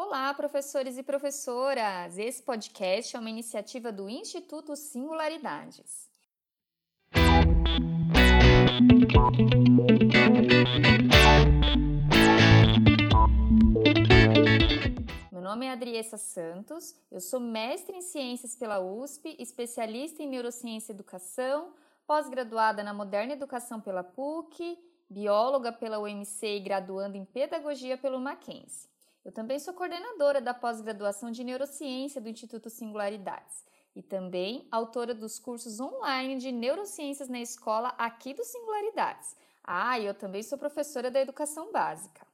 Olá, professores e professoras! Esse podcast é uma iniciativa do Instituto Singularidades. Meu nome é Adriessa Santos, eu sou mestre em Ciências pela USP, especialista em Neurociência e Educação, pós-graduada na Moderna Educação pela PUC, bióloga pela UMC e graduando em Pedagogia pelo Mackenzie. Eu também sou coordenadora da pós-graduação de Neurociência do Instituto Singularidades e também autora dos cursos online de Neurociências na escola aqui do Singularidades. Ah, e eu também sou professora da Educação Básica.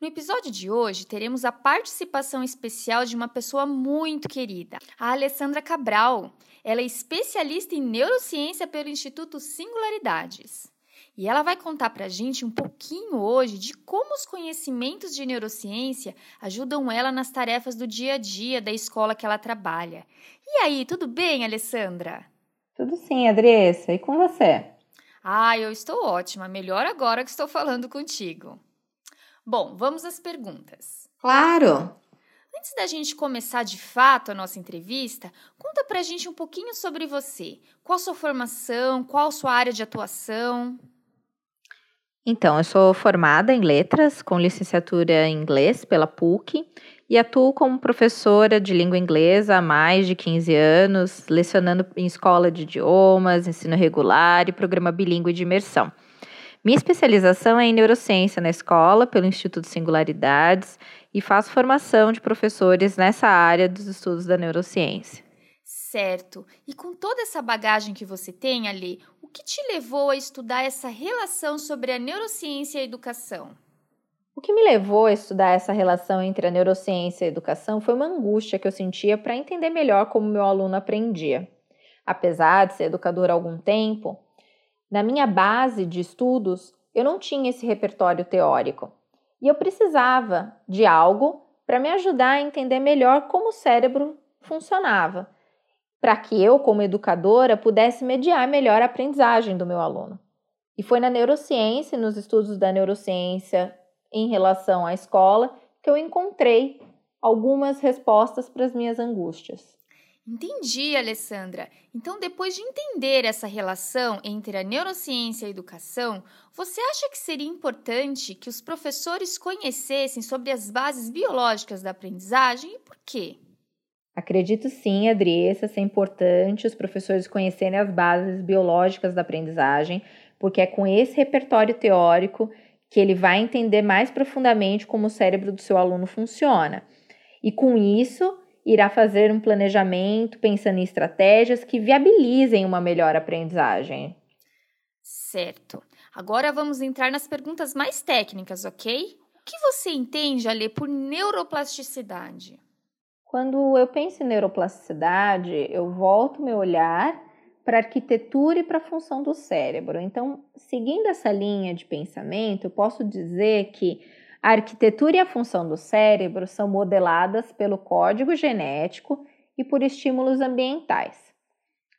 No episódio de hoje, teremos a participação especial de uma pessoa muito querida, a Alessandra Cabral. Ela é especialista em neurociência pelo Instituto Singularidades. E ela vai contar para a gente um pouquinho hoje de como os conhecimentos de neurociência ajudam ela nas tarefas do dia a dia da escola que ela trabalha. E aí, tudo bem, Alessandra? Tudo sim, Adriessa. E com você? Ah, eu estou ótima. Melhor agora que estou falando contigo. Bom, vamos às perguntas. Claro! Antes da gente começar de fato a nossa entrevista, conta pra gente um pouquinho sobre você. Qual sua formação, qual sua área de atuação? Então, eu sou formada em letras, com licenciatura em inglês pela PUC e atuo como professora de língua inglesa há mais de 15 anos, lecionando em escola de idiomas, ensino regular e programa bilíngue de imersão. Minha especialização é em neurociência na escola, pelo Instituto Singularidades, e faço formação de professores nessa área dos estudos da neurociência. Certo. E com toda essa bagagem que você tem ali, que te levou a estudar essa relação sobre a neurociência e a educação? O que me levou a estudar essa relação entre a neurociência e a educação foi uma angústia que eu sentia para entender melhor como meu aluno aprendia. Apesar de ser educadora há algum tempo, na minha base de estudos eu não tinha esse repertório teórico e eu precisava de algo para me ajudar a entender melhor como o cérebro funcionava para que eu, como educadora, pudesse mediar melhor a aprendizagem do meu aluno. E foi na neurociência, nos estudos da neurociência em relação à escola, que eu encontrei algumas respostas para as minhas angústias. Entendi, Alessandra. Então, depois de entender essa relação entre a neurociência e a educação, você acha que seria importante que os professores conhecessem sobre as bases biológicas da aprendizagem e por quê? Acredito sim, Adriessa, ser importante os professores conhecerem as bases biológicas da aprendizagem, porque é com esse repertório teórico que ele vai entender mais profundamente como o cérebro do seu aluno funciona. E com isso, irá fazer um planejamento pensando em estratégias que viabilizem uma melhor aprendizagem. Certo. Agora vamos entrar nas perguntas mais técnicas, ok? O que você entende, Ale, por neuroplasticidade? Quando eu penso em neuroplasticidade, eu volto meu olhar para a arquitetura e para a função do cérebro. Então, seguindo essa linha de pensamento, eu posso dizer que a arquitetura e a função do cérebro são modeladas pelo código genético e por estímulos ambientais.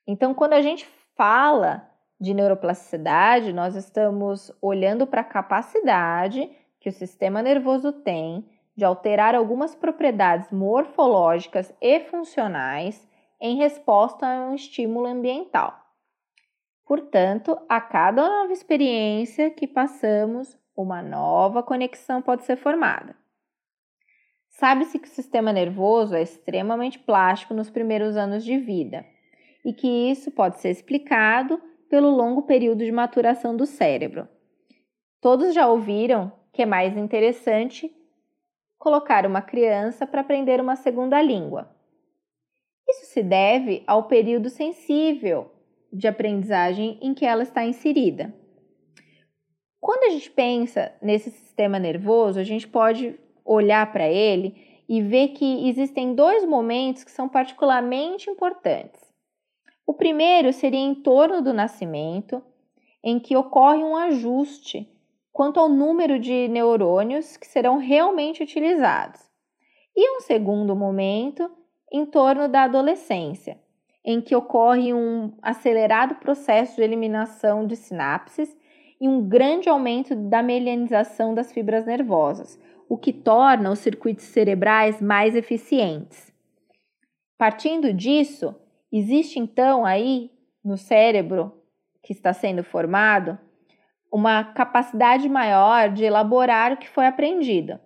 Então, quando a gente fala de neuroplasticidade, nós estamos olhando para a capacidade que o sistema nervoso tem de alterar algumas propriedades morfológicas e funcionais em resposta a um estímulo ambiental. Portanto, a cada nova experiência que passamos, uma nova conexão pode ser formada. Sabe-se que o sistema nervoso é extremamente plástico nos primeiros anos de vida e que isso pode ser explicado pelo longo período de maturação do cérebro. Todos já ouviram que é mais interessante colocar uma criança para aprender uma segunda língua. Isso se deve ao período sensível de aprendizagem em que ela está inserida. Quando a gente pensa nesse sistema nervoso, a gente pode olhar para ele e ver que existem dois momentos que são particularmente importantes. O primeiro seria em torno do nascimento, em que ocorre um ajuste quanto ao número de neurônios que serão realmente utilizados. E um segundo momento em torno da adolescência, em que ocorre um acelerado processo de eliminação de sinapses e um grande aumento da mielinização das fibras nervosas, o que torna os circuitos cerebrais mais eficientes. Partindo disso, existe então aí no cérebro que está sendo formado uma capacidade maior de elaborar o que foi aprendido.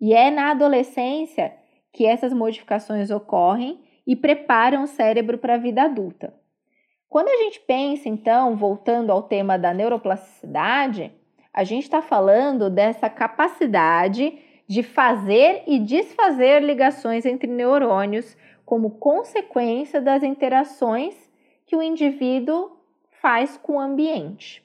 E é na adolescência que essas modificações ocorrem e preparam o cérebro para a vida adulta. Quando a gente pensa, então, voltando ao tema da neuroplasticidade, a gente está falando dessa capacidade de fazer e desfazer ligações entre neurônios como consequência das interações que o indivíduo faz com o ambiente.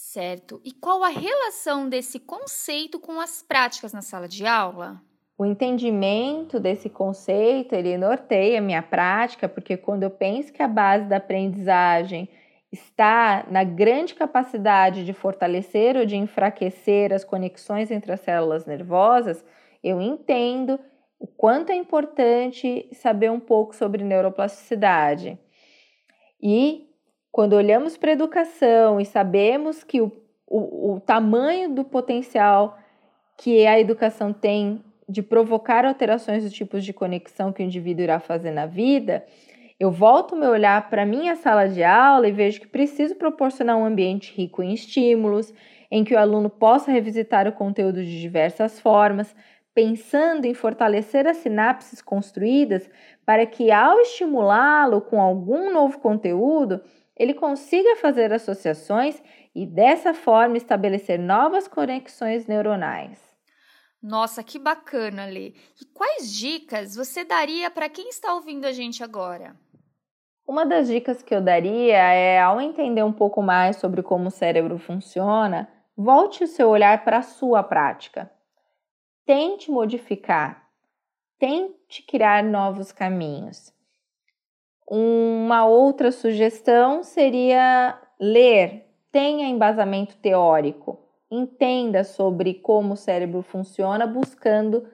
Certo. E qual a relação desse conceito com as práticas na sala de aula? O entendimento desse conceito, ele norteia a minha prática, porque quando eu penso que a base da aprendizagem está na grande capacidade de fortalecer ou de enfraquecer as conexões entre as células nervosas, eu entendo o quanto é importante saber um pouco sobre neuroplasticidade. E quando olhamos para a educação e sabemos que o, o, o tamanho do potencial que a educação tem de provocar alterações dos tipos de conexão que o indivíduo irá fazer na vida, eu volto meu olhar para minha sala de aula e vejo que preciso proporcionar um ambiente rico em estímulos, em que o aluno possa revisitar o conteúdo de diversas formas, pensando em fortalecer as sinapses construídas para que, ao estimulá-lo com algum novo conteúdo, ele consiga fazer associações e, dessa forma, estabelecer novas conexões neuronais. Nossa, que bacana, Lê. E quais dicas você daria para quem está ouvindo a gente agora? Uma das dicas que eu daria é, ao entender um pouco mais sobre como o cérebro funciona, volte o seu olhar para a sua prática. Tente modificar, tente criar novos caminhos. Uma outra sugestão seria ler, tenha embasamento teórico entenda sobre como o cérebro funciona, buscando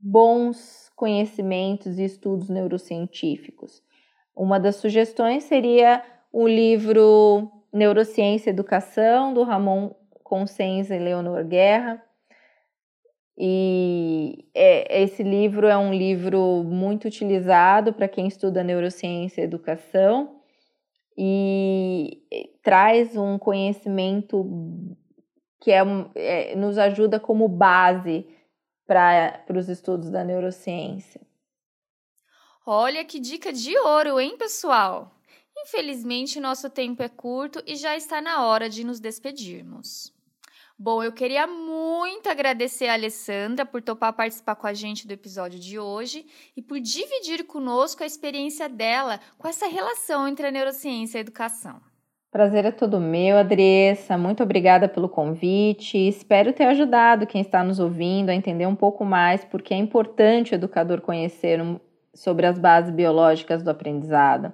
bons conhecimentos e estudos neurocientíficos. Uma das sugestões seria o livro Neurociência e Educação, do Ramon Consens e Leonor Guerra. E é, esse livro é um livro muito utilizado para quem estuda neurociência e educação e traz um conhecimento que é, é nos ajuda como base para os estudos da neurociência. Olha que dica de ouro, hein, pessoal? Infelizmente, nosso tempo é curto e já está na hora de nos despedirmos. Bom, eu queria muito agradecer a Alessandra por topar participar com a gente do episódio de hoje e por dividir conosco a experiência dela com essa relação entre a neurociência e a educação. Prazer é todo meu, Adriessa. Muito obrigada pelo convite. Espero ter ajudado quem está nos ouvindo a entender um pouco mais porque é importante o educador conhecer sobre as bases biológicas do aprendizado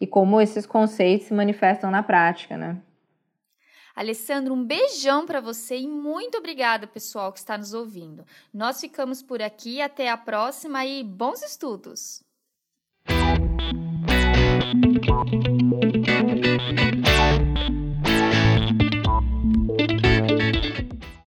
e como esses conceitos se manifestam na prática, né? Alessandro, um beijão para você e muito obrigada, pessoal, que está nos ouvindo. Nós ficamos por aqui, até a próxima e bons estudos!